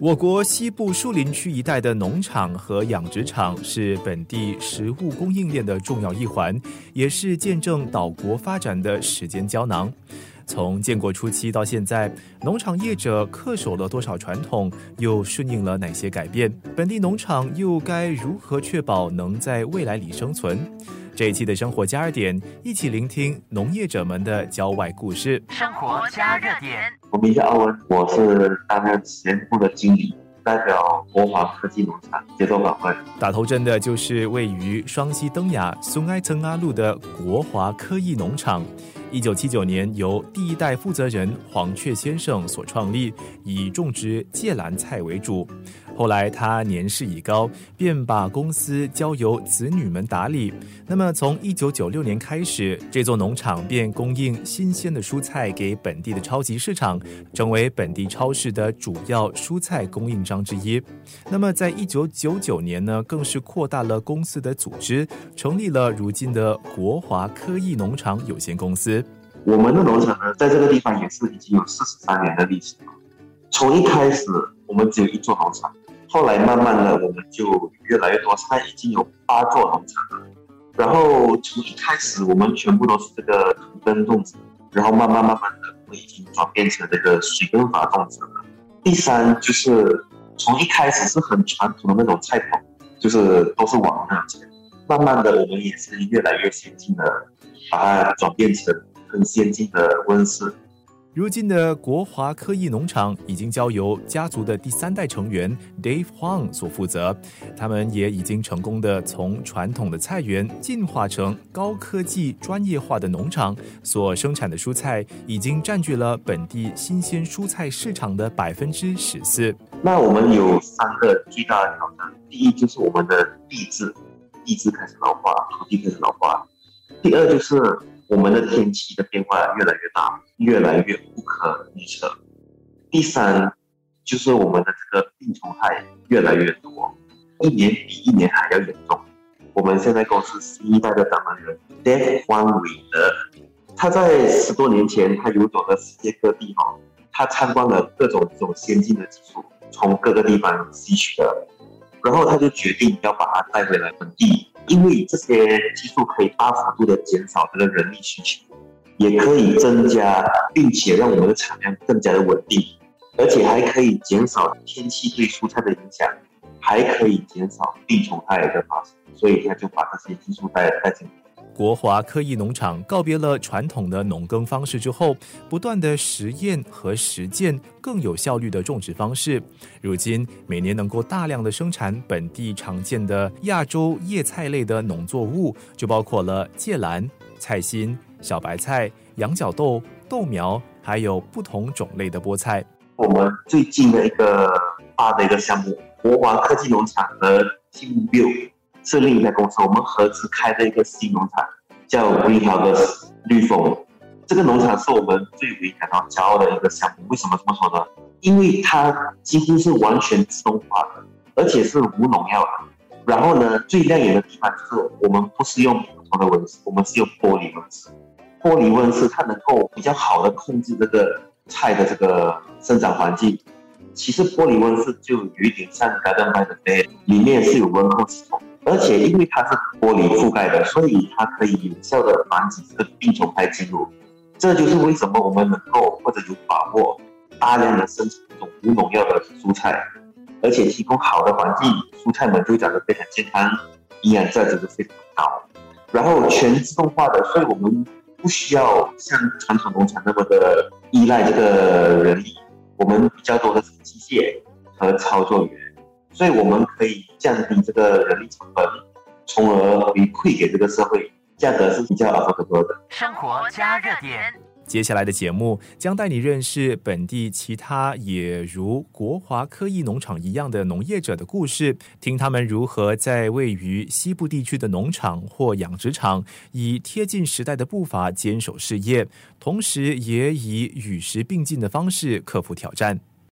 我国西部树林区一带的农场和养殖场是本地食物供应链的重要一环，也是见证岛国发展的时间胶囊。从建国初期到现在，农场业者恪守了多少传统，又顺应了哪些改变？本地农场又该如何确保能在未来里生存？这一期的生活加热点，一起聆听农业者们的郊外故事。生活加热点，我名叫阿文，我是担任实验部的经理，代表国华科技农场接受访问。打头阵的就是位于双溪登雅松埃曾阿路的国华科技农场。一九七九年由第一代负责人黄雀先生所创立，以种植芥蓝菜为主。后来他年事已高，便把公司交由子女们打理。那么从一九九六年开始，这座农场便供应新鲜的蔬菜给本地的超级市场，成为本地超市的主要蔬菜供应商之一。那么在一九九九年呢，更是扩大了公司的组织，成立了如今的国华科艺农场有限公司。我们的农场呢，在这个地方也是已经有四十三年的历史了。从一开始，我们只有一座农场。后来慢慢的，我们就越来越多，现在已经有八座农场了。然后从一开始，我们全部都是这个土耕种植，然后慢慢慢慢的，我已经转变成这个水耕法种植了。第三就是从一开始是很传统的那种菜棚，就是都是往那前，慢慢的我们也是越来越先进的，把它转变成很先进的温室。如今的国华科艺农场已经交由家族的第三代成员 Dave Huang 所负责，他们也已经成功的从传统的菜园进化成高科技专业化的农场，所生产的蔬菜已经占据了本地新鲜蔬菜市场的百分之十四。那我们有三个最大的挑战，第一就是我们的地质，地质开始老化，土地开始老化；第二就是。我们的天气的变化越来越大，越来越不可预测。第三，就是我们的这个病虫害越来越多，一年比一年还要严重。我们现在公司新一代的掌门人 Dave Huang 韦德，他在十多年前他游走了世界各地哈，他参观了各种这种先进的技术，从各个地方吸取的，然后他就决定要把它带回来本地。因为这些技术可以大幅度的减少这个人力需求，也可以增加，并且让我们的产量更加的稳定，而且还可以减少天气对蔬菜的影响，还可以减少病虫害的发生，所以他就把这些技术带带进来。国华科艺农场告别了传统的农耕方式之后，不断的实验和实践更有效率的种植方式。如今每年能够大量的生产本地常见的亚洲叶菜类的农作物，就包括了芥蓝、菜心、小白菜、羊角豆、豆苗，还有不同种类的菠菜。我们最近的一个大的一个项目，国华科技农场和进步 Bill。是另一家公司，我们合资开的一个新农场，叫 Green House 绿丰。这个农场是我们最为感到骄傲的一个项目。为什么这么说呢？因为它几乎是完全自动化的，而且是无农药的。然后呢，最亮眼的地方就是我们不是用普通的温室，我们是用玻璃温室。玻璃温室它能够比较好的控制这个菜的这个生长环境。其实玻璃温室就有一点像 Garden by the Bay，里面是有温控系统。而且因为它是玻璃覆盖的，所以它可以有效的防止这个病虫害进入。这就是为什么我们能够或者有把握大量的生产这种无农药的蔬菜，而且提供好的环境，蔬菜们就长得非常健康，营养价值都非常高。然后全自动化的，所以我们不需要像传统农场那么的依赖这个人力，我们比较多的是机械和操作员。所以我们可以降低这个人力成本，从而回馈给这个社会，价格是比较 affordable 的。生活加热点，接下来的节目将带你认识本地其他也如国华科艺农场一样的农业者的故事，听他们如何在位于西部地区的农场或养殖场，以贴近时代的步伐坚守事业，同时也以与时并进的方式克服挑战。